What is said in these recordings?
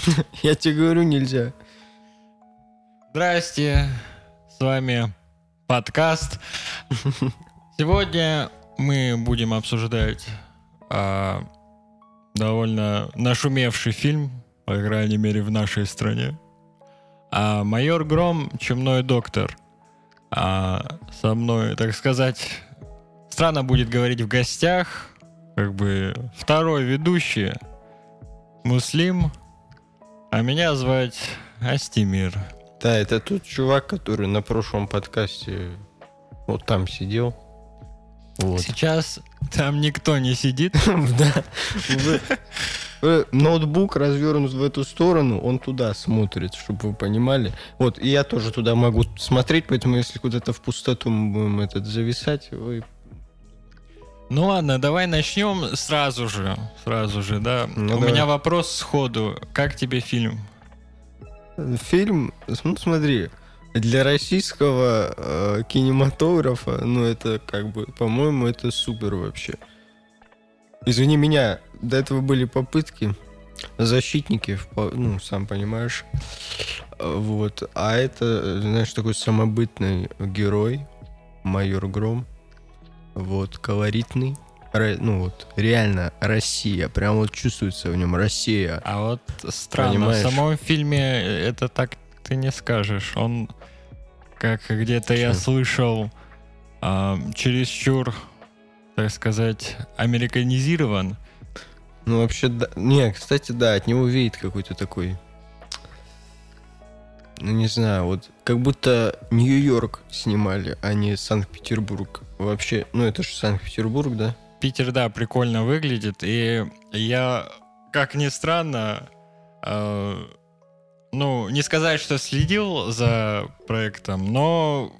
Я тебе говорю, нельзя. Здрасте, с вами подкаст. Сегодня мы будем обсуждать а, довольно нашумевший фильм, по крайней мере в нашей стране. А, «Майор Гром. Чумной доктор». А, со мной, так сказать, странно будет говорить в гостях, как бы второй ведущий, Муслим, а меня звать Астимир. Да, это тот чувак, который на прошлом подкасте вот там сидел. Вот. Сейчас там никто не сидит. Да. Ноутбук развернут в эту сторону, он туда смотрит, чтобы вы понимали. Вот, и я тоже туда могу смотреть, поэтому если куда-то в пустоту мы будем этот зависать, вы... Ну ладно, давай начнем сразу же. Сразу же, да. Ну, У давай. меня вопрос сходу. Как тебе фильм? Фильм, ну смотри, для российского э, кинематографа, ну это как бы, по-моему, это супер вообще. Извини меня, до этого были попытки, защитники, ну, сам понимаешь. Вот. А это, знаешь, такой самобытный герой, майор Гром. Вот, колоритный. Ну вот, реально Россия. Прям вот чувствуется в нем Россия. А вот странно, Понимаешь? в самом фильме это так ты не скажешь. Он, как где-то я слышал, а, чересчур, так сказать, американизирован. Ну, вообще, да. Не, кстати, да, от него веет какой-то такой... Ну, не знаю, вот как будто Нью-Йорк снимали, а не Санкт-Петербург. Вообще, ну это же Санкт-Петербург, да? Питер, да, прикольно выглядит. И я, как ни странно, э, ну, не сказать, что следил за проектом, но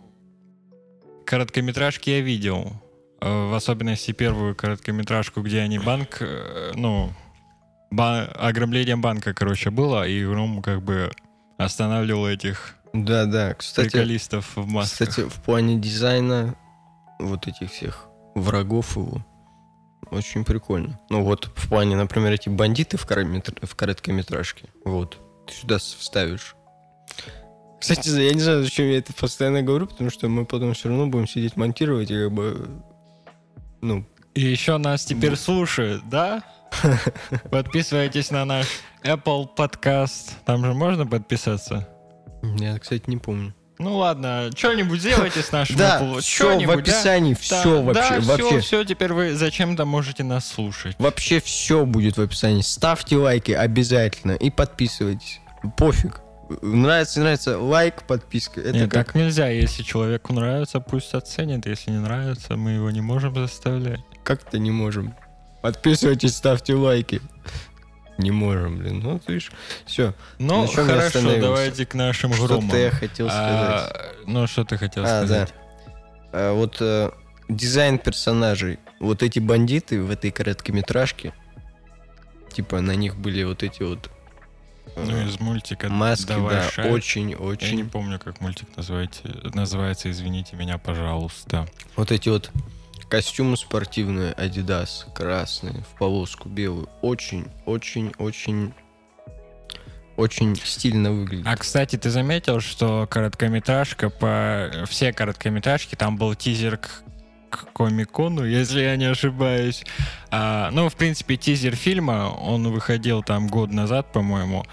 короткометражки я видел. Э, в особенности первую короткометражку, где они банк, э, ну, ба- ограбление банка, короче, было, и Рум как бы останавливал этих Да, да. Кстати, приколистов в масках. кстати, в плане дизайна вот этих всех врагов его очень прикольно. Ну вот в плане, например, эти бандиты в, короткометр- в короткометражке. Вот. Ты сюда вставишь. Кстати, я не знаю, зачем я это постоянно говорю, потому что мы потом все равно будем сидеть монтировать и как бы... Ну, И еще нас теперь слушают, да? Подписывайтесь на наш Apple подкаст. Там же можно подписаться? я, кстати, не помню. Ну ладно, что-нибудь сделайте с нашим Да, Apple. все в да? описании, Да, все вообще, да, вообще. все, все, теперь вы зачем-то можете нас слушать. Вообще все будет в описании. Ставьте лайки обязательно и подписывайтесь. Пофиг. Нравится, нравится, лайк, подписка. Это Нет, как... так нельзя. Если человеку нравится, пусть оценит. Если не нравится, мы его не можем заставлять. Как-то не можем. Подписывайтесь, ставьте лайки. Не можем, блин. Ну, ты видишь. Все. Ну, хорошо, давайте к нашим Что-то громам. я хотел сказать. А, ну, что ты хотел А, да. сказать? А, вот э, дизайн персонажей. Вот эти бандиты в этой короткометражке. Типа на них были вот эти вот э, Ну, из мультика маски, «Давай да, шарь». очень, Я не помню, как мультик называется, называется, извините меня, пожалуйста. Вот эти вот костюмы спортивные, Adidas, красные, в полоску белую. Очень, очень, очень, очень стильно выглядит. А, кстати, ты заметил, что короткометражка по... Все короткометражки, там был тизер к, к Комикону, если я не ошибаюсь. А, ну, в принципе, тизер фильма, он выходил там год назад, по-моему.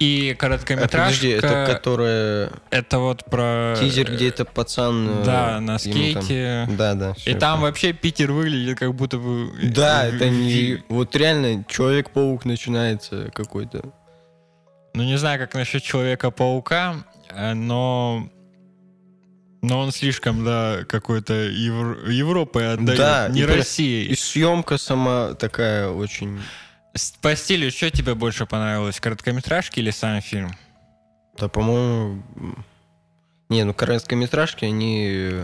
И А, короткометражка... подожди, это которая это вот про... тизер, где это пацан... э, Да, на ему там- скейте. Да, да. И там вообще Питер выглядит как будто бы... Да, в- это не... Вот реально Человек-паук начинается какой-то. Ну, не знаю, как насчет Человека-паука, э, но... Но он слишком, да, какой-то Евро... Европой отдает, Да, не и Россией. И съемка сама такая очень... По стилю, что тебе больше понравилось, короткометражки или сам фильм? Да, по-моему... Не, ну короткометражки, они...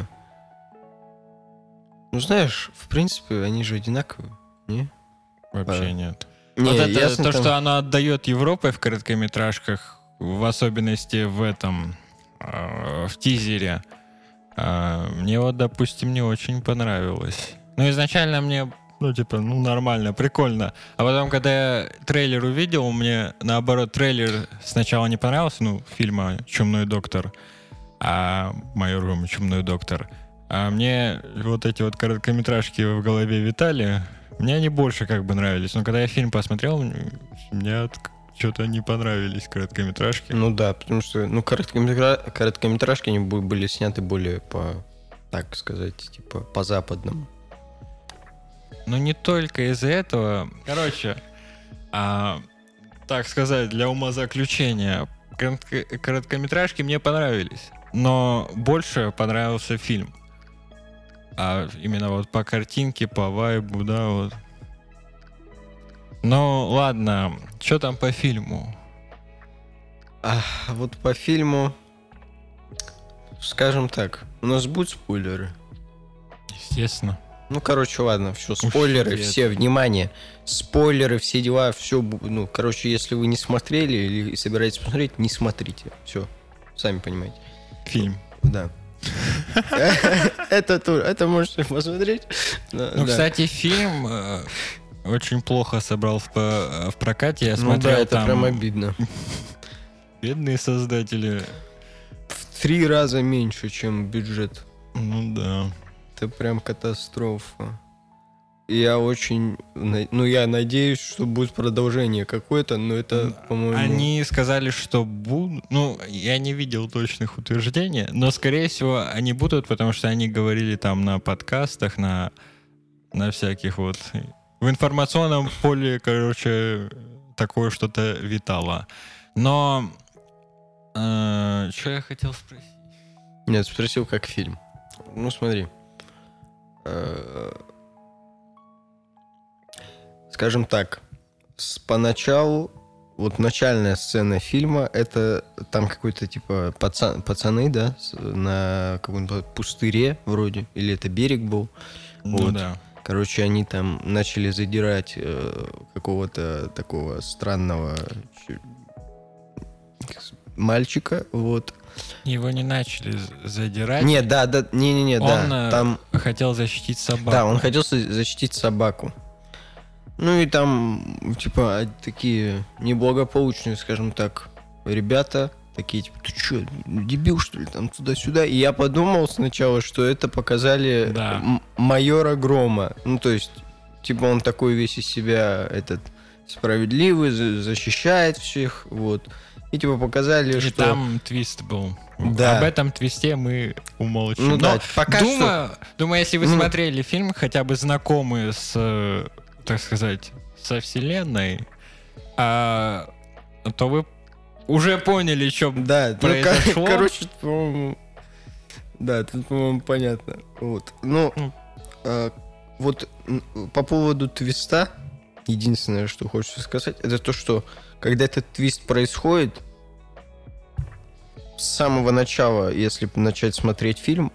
Ну, знаешь, в принципе, они же одинаковые, не? Вообще А. нет. Не, вот это ясно, то, там- что оно отдает Европой в короткометражках, в особенности в этом, э, в тизере, э, мне вот, допустим, не очень понравилось. Ну, изначально мне ну, типа, ну, нормально, прикольно. А потом, когда я трейлер увидел, мне, наоборот, трейлер сначала не понравился, ну, фильма «Чумной доктор», а майор Гром «Чумной доктор». А мне вот эти вот короткометражки в голове витали, мне они больше как бы нравились. Но когда я фильм посмотрел, мне что-то не понравились короткометражки. Ну да, потому что ну, короткометра... короткометражки они были сняты более по, так сказать, типа по-западному. Но не только из-за этого. Короче, а, так сказать, для умозаключения, короткометражки мне понравились, но больше понравился фильм. А именно вот по картинке, по вайбу, да, вот. Ну, ладно, что там по фильму? А, вот по фильму, скажем так, у нас будут спойлеры? Естественно. Ну, короче, ладно, все, спойлеры, Уж все, внимание, спойлеры, все дела, все, ну, короче, если вы не смотрели или собираетесь посмотреть, не смотрите, все, сами понимаете. Фильм. Да. Это тур, это можете посмотреть. Ну, кстати, фильм э, очень плохо собрал в прокате. Я смотрел Ну да, это прям обидно. Бедные создатели. В три раза меньше, чем бюджет. Ну да. Это прям катастрофа. Я очень, ну я надеюсь, что будет продолжение какое-то, но это, по-моему... Они сказали, что будут, ну я не видел точных утверждений, но скорее всего они будут, потому что они говорили там на подкастах, на на всяких вот в информационном поле, короче, такое что-то витало. Но э, что я хотел спросить? Нет, спросил как фильм. Ну смотри. Э, скажем так, с поначалу, вот начальная сцена фильма, это там какой-то типа пацан, пацаны, да, на каком-то пустыре вроде, или это берег был. Ну вот. да. Короче, они там начали задирать э, какого-то такого странного мальчика, вот. Его не начали задирать. Нет, да, да, не-не-не, да. Он там хотел защитить собаку. Да, он хотел защитить собаку. Ну и там, типа, такие неблагополучные, скажем так, ребята, такие, типа, ты что, дебил, что ли, там туда-сюда? И я подумал сначала, что это показали да. майора Грома. Ну, то есть, типа, он такой весь из себя, этот, справедливый, защищает всех, вот. И типа показали, и что... там твист был. Да. Об этом твисте мы умолчим. Ну да, пока думаю, что... думаю, если вы ну... смотрели фильм, хотя бы знакомы с, э, так сказать, со вселенной, а, то вы уже поняли, что да, произошло. Ну, короче, по-моему... Да, тут, по-моему, понятно. Вот. Ну, mm. а, вот по поводу твиста, единственное, что хочется сказать, это то, что когда этот твист происходит, с самого начала, если начать смотреть фильм,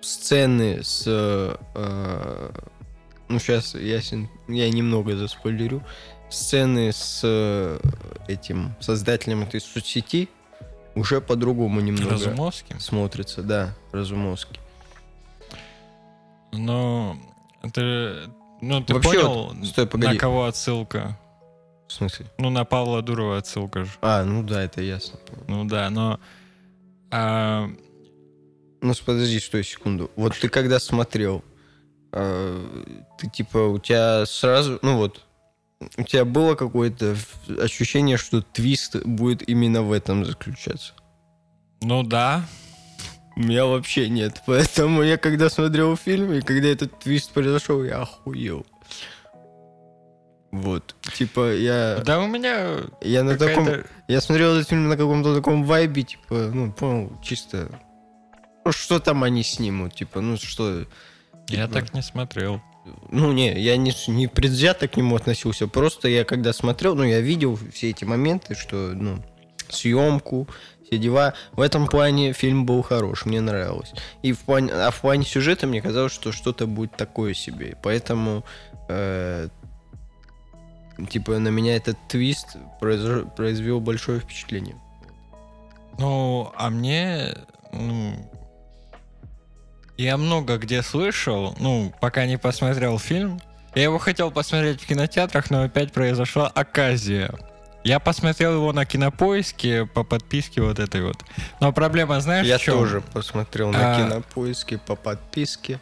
сцены с... Э, ну, сейчас я, я немного заспойлерю. Сцены с э, этим создателем этой соцсети уже по-другому немного Разумовским? смотрится. Да, Разумовский. Но ты, ну, ты Вообще, понял, вот, стой, погоди. на кого отсылка? В смысле? Ну, на Павла Дурова отсылка же. А, ну да, это ясно. Ну да, но... А... Ну, подожди, стой секунду. Вот ты когда смотрел, а, ты типа, у тебя сразу, ну вот, у тебя было какое-то ощущение, что твист будет именно в этом заключаться? Ну да. У меня вообще нет. Поэтому я когда смотрел фильм, и когда этот твист произошел, я охуел. Вот. Типа, я... Да у меня... Я на таком... Я смотрел этот фильм на каком-то таком вайбе, типа, ну, понял, чисто... Ну, что там они снимут, типа, ну, что... Я типа... так не смотрел. Ну, не, я не, не предвзято к нему относился. Просто я когда смотрел, ну, я видел все эти моменты, что, ну, съемку, все дела. В этом плане фильм был хорош, мне нравилось. И в плане, а в плане сюжета мне казалось, что что-то будет такое себе. Поэтому э, типа на меня этот твист произ... произвел большое впечатление. Ну, а мне, ну, я много где слышал, ну, пока не посмотрел фильм, Я его хотел посмотреть в кинотеатрах, но опять произошла оказия. Я посмотрел его на кинопоиске по подписке вот этой вот. Но проблема, знаешь, Я в чем? тоже посмотрел на А. кинопоиске по подписке.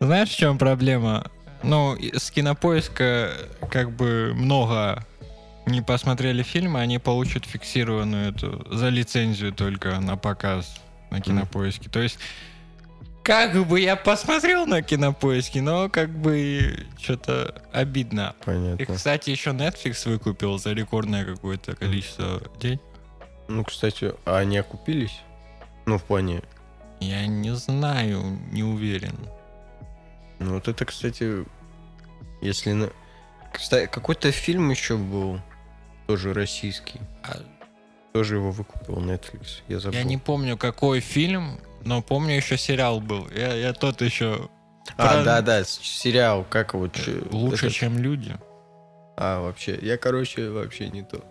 Знаешь, в чем проблема? Ну, и с кинопоиска как бы много не посмотрели фильмы, они получат фиксированную эту за лицензию только на показ на кинопоиске. То есть, как бы я посмотрел на кинопоиске, но как бы что-то обидно. И, Понятно. кстати, еще Netflix выкупил за рекордное какое-то количество денег. Ну, кстати, а они окупились? Ну, в плане... Я не знаю, не уверен. Ну, вот это, кстати, если... на- Кстати, какой-то фильм еще был, тоже российский. А Тоже его выкупил Netflix. Я забыл. Я не помню, какой фильм, но помню, еще сериал был. Я, я тот еще А, про- да-да, с- сериал, как его... чё- лучше, этот- чем люди. А, вообще, я, короче, вообще не то.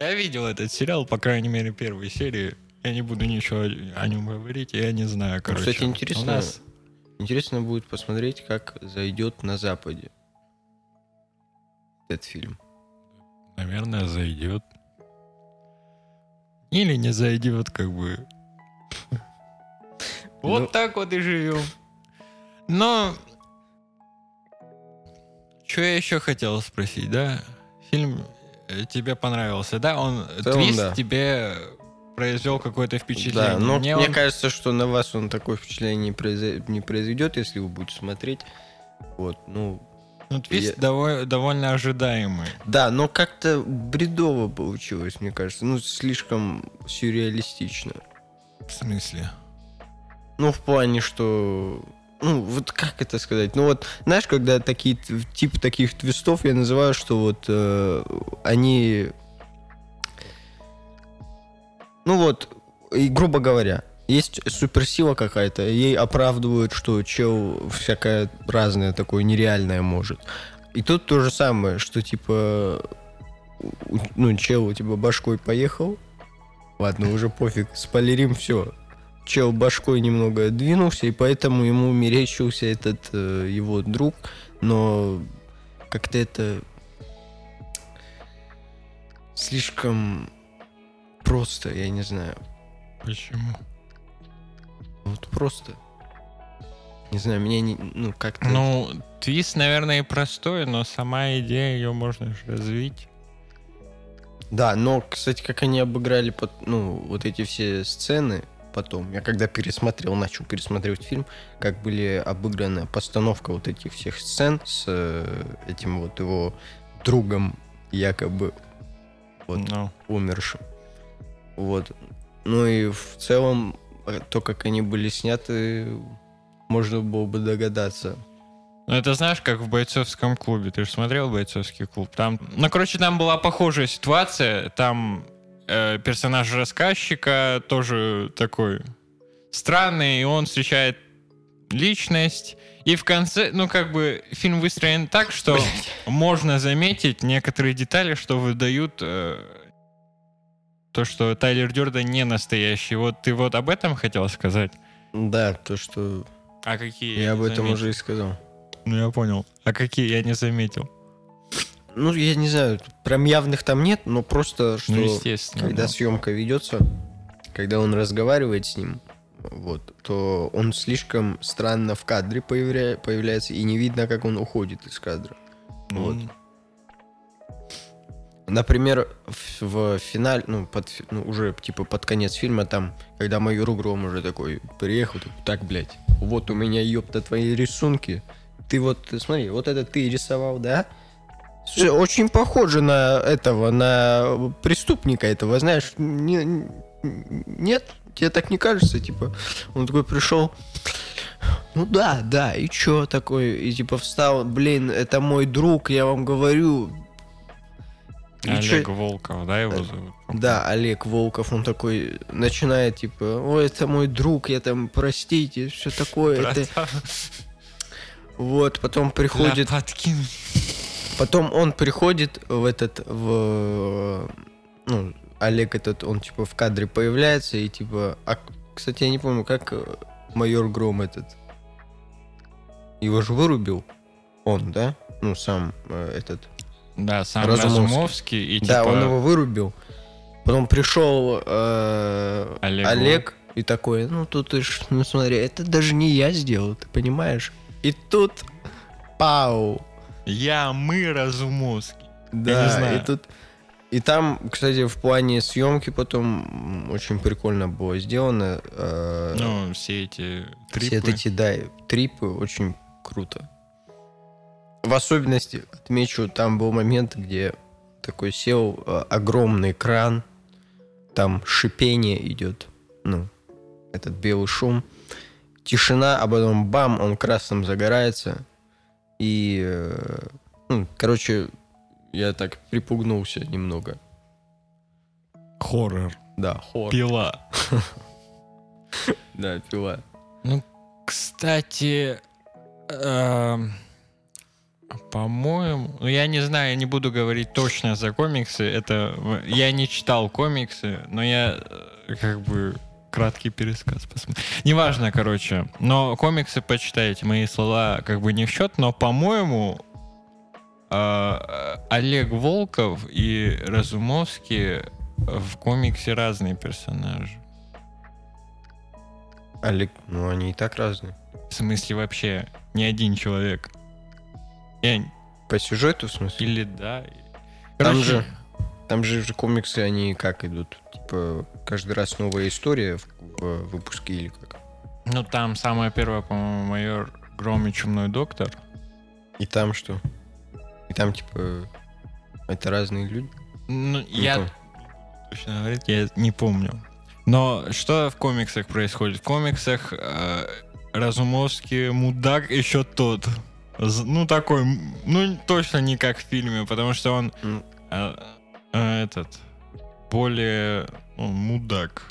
Я видел этот сериал, по крайней мере, первой серии. Я не буду ничего о нем говорить, я не знаю, короче. кстати, интересно, У нас Интересно будет посмотреть, как зайдет на Западе этот фильм. наверное, зайдет. Или не зайдет, как бы. Вот Ну. так вот и живем. Но... Что я еще хотел спросить, да? Фильм э, тебе понравился, да? Он твист тебе произвел какое-то впечатление. Да, но Мне мне он- кажется, что на вас он такое впечатление не, произведет, если вы будете смотреть. Вот, ну, ну, твист я- дово- довольно ожидаемый. да, но как-то бредово получилось, мне кажется. Ну, слишком сюрреалистично. В смысле? Ну, в плане, что... Ну, вот как это сказать? Ну, вот, знаешь, когда такие, т- тип таких твистов я называю, что вот э, они... Ну вот, и грубо говоря, есть суперсила какая-то, ей оправдывают, что чел всякое разное такое нереальное может. И тут то же самое, что типа, ну, чел типа башкой поехал, ладно, уже пофиг, спойлерим все. Чел башкой немного двинулся, и поэтому ему мерещился этот э, его друг, но как-то это слишком просто, я не знаю. Почему? Вот просто. Не знаю, меня не, ну как-то... Ну, твист, наверное, и простой, но сама идея, ее можно же развить. Да, но, кстати, как они обыграли под, ну, вот эти все сцены потом, я когда пересмотрел, начал пересматривать фильм, как были обыграны постановка вот этих всех сцен с э, этим вот его другом, якобы Вот. Ну, умершим. Вот. Ну и в целом, то, как они были сняты, можно было бы догадаться. Ну, это знаешь, как в бойцовском клубе. Ты же смотрел бойцовский клуб? Там, ну, короче, там была похожая ситуация. Там э, персонаж рассказчика тоже такой странный, и он встречает личность. И в конце, ну, как бы, фильм выстроен так, что можно заметить некоторые детали, что выдают э, то, что Тайлер Дёрден не настоящий. Вот ты вот об этом хотел сказать? Да, то, что А какие? я об не этом заметил? уже и сказал. Ну, я понял. А какие я не заметил? Ну, я не знаю, прям явных там нет, но просто, что Ну, естественно. когда да. съемка ведется, когда он разговаривает с ним, вот, то он слишком странно в кадре появля- появляется, и не видно, как он уходит из кадра. Ну, Вот. Например, в, в финале, ну, под, ну, уже типа под конец фильма, там, когда майор Угром уже такой приехал, так, блядь, вот у меня, ёпта, твои рисунки. Ты вот, смотри, вот это ты рисовал, да? Слушай, очень похоже на этого, на преступника этого, знаешь, не- нет? Тебе так не кажется? Типа, он такой пришел, ну да, да, и чё такой? И типа встал, блин, это мой друг, я вам говорю. И Олег чё- Волков, да, его зовут? Да, Олег Волков, он такой начинает, типа, ой, это мой друг, я там, простите, все такое. Это... Вот, потом приходит, Лопаткин. потом он приходит в этот, в, ну, Олег этот, он, типа, в кадре появляется, и, типа, а, кстати, я не помню, как э, майор Гром этот, его же вырубил. Он, да? Ну, сам э, этот. Да, сам Разумовский. Разумовский, и Да, типа... он его вырубил. Потом пришел э, Олег Олег, и такой, ну тут ты ж, ну смотри, это даже не я сделал, ты понимаешь? И тут, пау, Я, мы, Разумовский. да, не знаю. и тут, и там, кстати, в плане съемки потом очень прикольно было сделано. э, Ну, все эти трипы. все эти, да, трипы очень круто. В особенности отмечу, там был момент, где такой сел э, огромный кран, там шипение идет, ну, этот белый шум, тишина, а потом бам, он красным загорается, и, э, ну, короче, я так припугнулся немного. Хоррор. Да, хор. Пила. Да, пила. Кстати, эм, по-моему, ну я не знаю, я не буду говорить точно за комиксы. Это я не читал комиксы, но я э, как бы краткий пересказ посмотрел. Неважно, короче. Но комиксы почитайте. Мои слова как бы не в счет, но по-моему э, Олег Волков и Разумовский в комиксе разные персонажи. Олег, ну они и так разные. В смысле вообще не один человек. Я- По сюжету, в смысле? Или да. Там Короче, же- Там же же комиксы, они как идут? Типа, каждый раз новая история в, в выпуске или как? Ну там самое первое, по-моему, майор Гром и Чумной Доктор. И там что? И там, типа, это разные люди? Ну, Не я помню. точно говорить, я не помню. Но что в комиксах происходит? В комиксах э, Разумовский мудак еще тот. Ну, такой, ну, точно не как в фильме, потому что он М. э, э, этот более ну, мудак.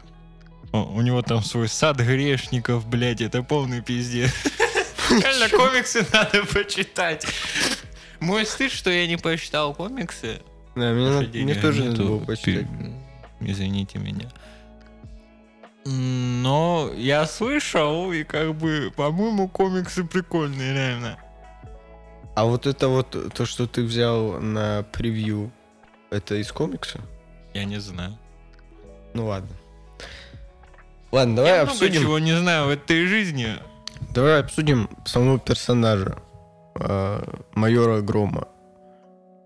О, У него там свой сад грешников, блядь, это полный пиздец. Реально, комиксы надо почитать. Мой стыд, что я не почитал комиксы. Да, мне, тоже надо нету, было почитать. Извините меня. Но я слышал, и как бы, по-моему, комиксы прикольные, реально. А вот это вот, то, что ты взял на превью, это из комикса? Я не знаю. Ну ладно. Ладно, давай я обсудим. чего не знаю в этой жизни. Давай обсудим самого персонажа э, майора Грома.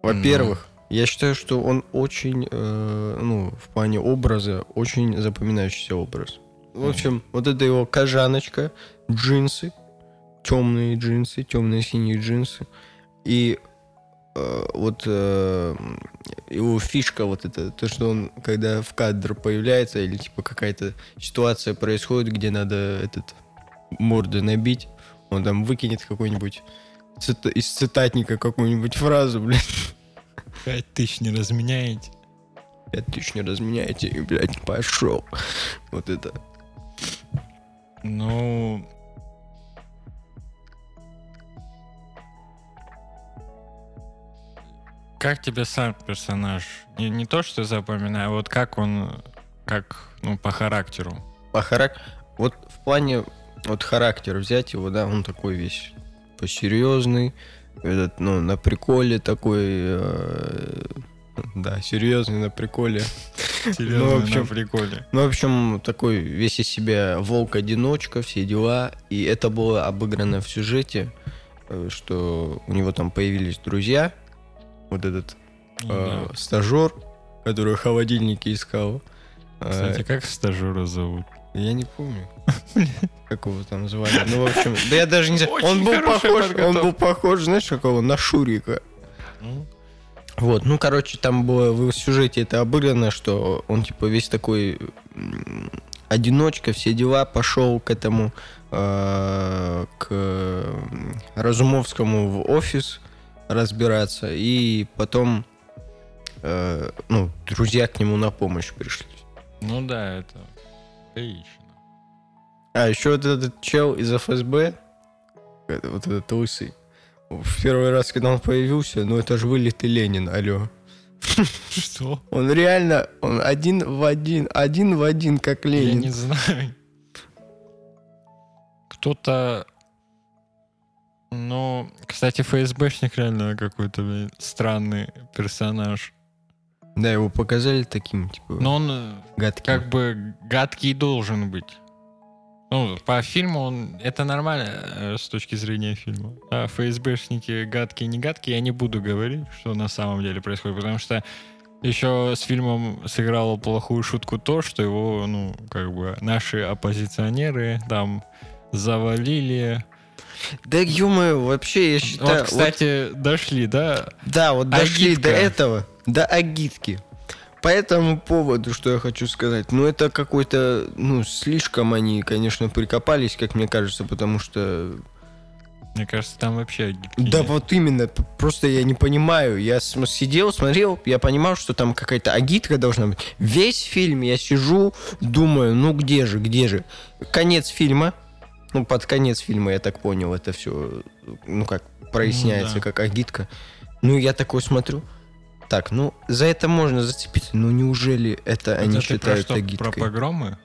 Во-первых, я считаю, что он очень, э, ну, в плане образа, очень запоминающийся образ. В общем, вот это его кожаночка, джинсы, темные джинсы, темные синие джинсы. И э, вот э, его фишка вот это, то, что он, когда в кадр появляется, или типа какая-то ситуация происходит, где надо этот морды набить, он там выкинет какой-нибудь цит- из цитатника какую-нибудь фразу, блядь, Пять тысяч не разменяете. пять тысяч не разменяете, и, блядь, пошел. Вот это. Ну... Как тебе сам персонаж? Не, не то, что запоминаю, а вот как он, как, ну, по характеру. По харак... Вот в плане вот характера взять его, да, он такой весь посерьезный, этот, ну, на приколе такой, э, да, серьезный на приколе. Серьезно, Ну, в общем, на приколе. Ну, в общем, такой весь из себя волк-одиночка, все дела. И это было обыграно в сюжете, э, что у него там появились друзья. Вот этот Ну э, да. стажер, который холодильники искал. Кстати, как стажера зовут? я не помню. Как его там звали. Ну, в общем, да я даже не знаю. Он был похож, он был похож, знаешь, какого? На Шурика. Ну, Вот, ну, короче, там было в сюжете это обыграно, что он, типа, весь такой одиночка, все дела, пошел к этому, э, к Разумовскому в офис разбираться, и потом, э, ну, друзья к нему на помощь пришли. Ну да, это логично. А, еще вот этот чел из ФСБ, вот этот лысый, в первый раз, когда он появился, ну, это же вылитый Ленин, алло. Что? Он реально, он один в один, один в один, как Я Ленин. не знаю. Кто-то... Ну, кстати, ФСБшник реально какой-то блин, странный персонаж. Да, его показали таким, типа, Но он э, гадким. как бы гадкий должен быть. Ну, по фильму он это нормально э, с точки зрения фильма. А ФСБшники гадкие, не гадкие, я не буду говорить, что на самом деле происходит, потому что еще с фильмом сыграло плохую шутку то, что его, ну, как бы наши оппозиционеры там завалили. Да, ё вообще, я считаю... вот, вот- кстати, дошли, да? да, вот дошли Агитка. до этого, до агитки. По этому поводу, что я хочу сказать, ну, это какой-то, ну, слишком они, конечно, прикопались, как мне кажется, потому что Мне кажется, там вообще агитки Да нет. вот именно, просто я не понимаю. Я сидел, смотрел, я понимал, что там какая-то агитка должна быть. Весь фильм я сижу, думаю, ну где же, где же. Конец фильма, ну под конец фильма, я так понял, это все, ну как, проясняется, да. как агитка. Ну я такой смотрю, так, ну за это можно зацепиться, ну неужели это Это они считают про что, агиткой? Про погромы?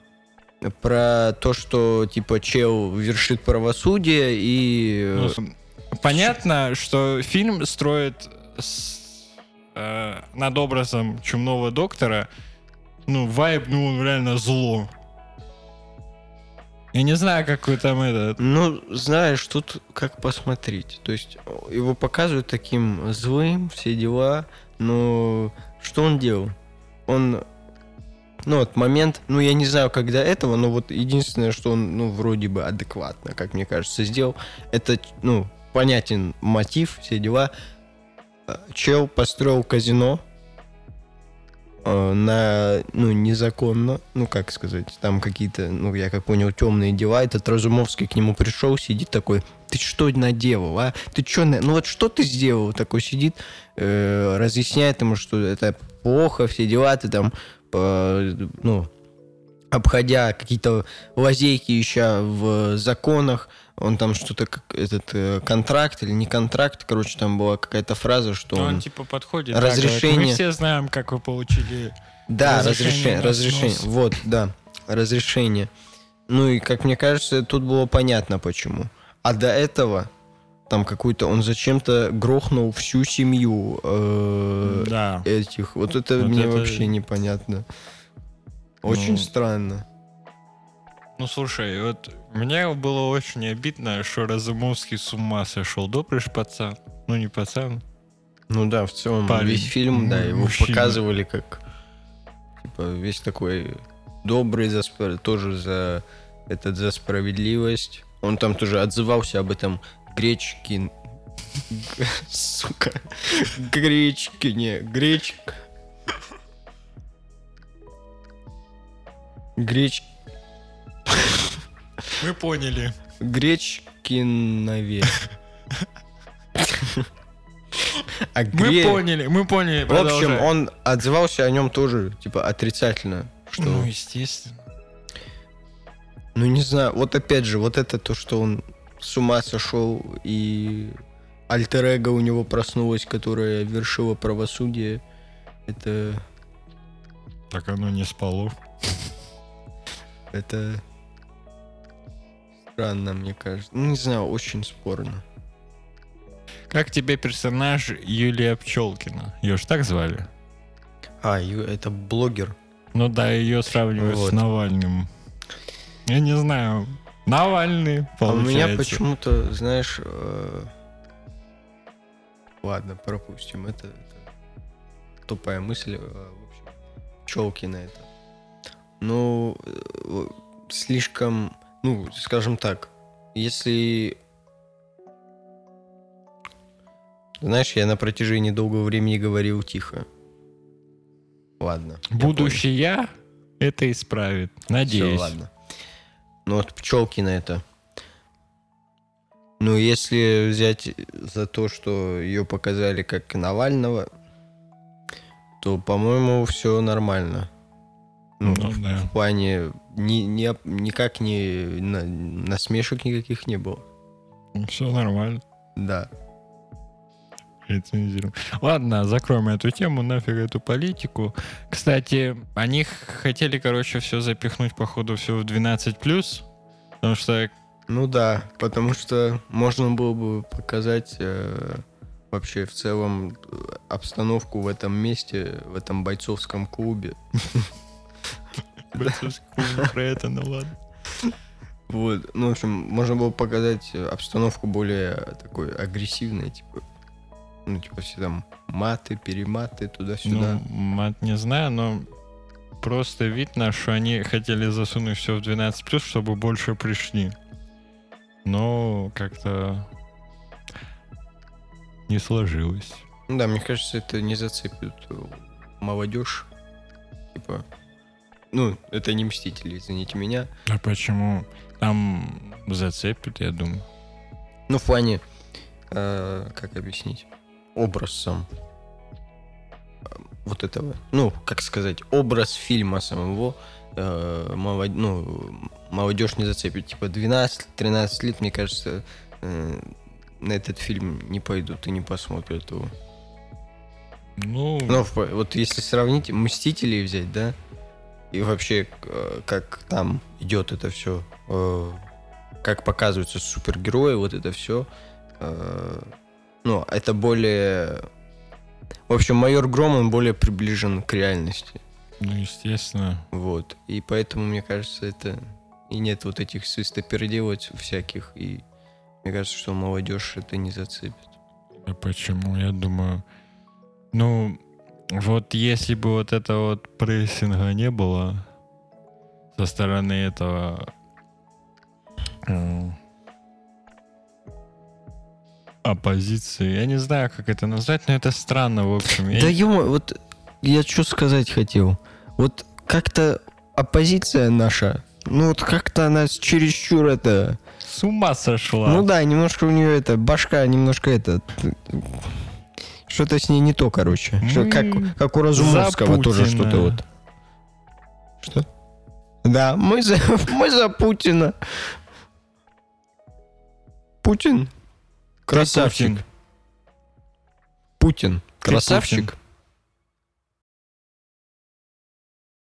Про то, что типа чел вершит правосудие и... Ну, э, с- понятно, что фильм строит с- э, над образом чумного доктора, ну, вайб, ну, он реально зло. Я не знаю, какой там этот... Ну, знаешь, тут как посмотреть. То есть его показывают таким злым, все дела, но что он делал? Он, ну вот момент, ну я не знаю, до этого, но вот единственное, что он, ну вроде бы адекватно, как мне кажется, сделал, это, ну, понятен мотив, все дела. Чел построил казино на, ну, незаконно, ну, как сказать, там какие-то, ну, я как понял, темные дела. Этот Разумовский к нему пришел, сидит такой, ты что наделал, а? Ты что, ну вот что ты сделал? Такой сидит, э, разъясняет ему, что это плохо, все дела, ты там, э, ну, обходя какие-то лазейки еще в законах, он там что-то, как этот э, контракт или не контракт, короче, там была какая-то фраза, что Ну, он, он... типа подходит. да, говорит, разрешение- Мы все знаем, как вы получили. Да, Разрешение разрешение, разрешение. Вот, да, разрешение. Ну и, как мне кажется, тут было понятно почему. А до этого там какой-то он зачем-то грохнул всю семью э, Да. этих. Вот это Вот мне это- вообще непонятно. Очень Ну, странно. Ну, слушай, вот мне было очень обидно, что Разумовский с ума сошел. Добрый ж пацан. Ну, не пацан. Ну да, в целом Парень. весь фильм, да, его мужчина. показывали как типа весь такой добрый за тоже за этот за справедливость. Он там тоже отзывался об этом Гречкин, сука, Гречкине, Греч, Греч, Мы поняли. Гречкинове. А Мы поняли, мы поняли. В общем, он отзывался о нем тоже, типа, отрицательно. Что, Ну, ну, естественно. не знаю, вот опять же, вот это то, что он с ума сошел, и альтер у него проснулось, которое вершило правосудие. Это, Так оно не спало. это странно, мне кажется. Ну, не знаю, очень спорно. Как тебе персонаж Юлия Пчелкина? Ее ж так звали? А, это блогер. Ну да, ее сравнивают Вот. с Навальным. Я не знаю. Навальный, А у получается. меня почему-то, знаешь... э, Ладно, пропустим. Это, это тупая мысль. э, В общем, Пчелкина это. Ну, э, слишком... Ну, скажем так, если... Знаешь, я на протяжении долгого времени говорил тихо. Ладно. я Будущий я это исправит. Надеюсь. Всё, ладно. Ну вот Пчелкина это. Ну, если взять за то, что ее показали как Навального, то, по-моему, все нормально. Ну, Ну, в, да. в плане ни, ни- никак не на- насмешек никаких не было. Все нормально. Да. Рецензируем. Ладно, закроем эту тему, нафиг эту политику. Кстати, они хотели, короче, все запихнуть, походу, все в 12+, потому что Ну да, потому что можно было бы показать э, вообще в целом э, обстановку в этом месте, в этом бойцовском клубе. Про это, ну ладно. Вот, ну, в общем, можно было показать обстановку более такой агрессивной, типа, ну, типа, все там маты, перематы, туда-сюда. Ну, мат не знаю, но просто видно, что они хотели засунуть все в 12+, чтобы больше пришли. Но как-то не сложилось. Да, мне кажется, это не зацепит э, молодежь. Типа, ну, это не Мстители, извините меня. А почему? Там зацепит, я думаю. Ну, в плане, э, как объяснить, образ сам вот этого, ну, как сказать, образ фильма самого э, молод- ну, молодежь не зацепит. Типа 12-13 лет, мне кажется, э, на этот фильм не пойдут и не посмотрят его. Ну, Но вот если сравнить Мстителей взять, да, и вообще э, как там идет это все, как показываются супергерои, вот это все, ну, это более... В общем, майор Гром, он более приближен к реальности. ну, естественно. Вот. И поэтому, мне кажется, это... И нет вот этих свистоперделать всяких. И мне кажется, что молодежь это не зацепит. А почему? Я думаю, ну, вот если бы вот этого вот прессинга не было со стороны этого оппозиции, я не знаю, как это назвать, но это странно, в общем. Я Да ё, вот я что сказать хотел. Вот как-то оппозиция наша, ну вот как-то она чересчур это... с ума сошла. Ну да, немножко у нее это, башка немножко это... Что-то с ней не то, короче. Мы как, как у Разумовского за тоже что-то вот. Что? Да, мы за, мы за Путина. Путин? Красавчик. Путин. Красавчик?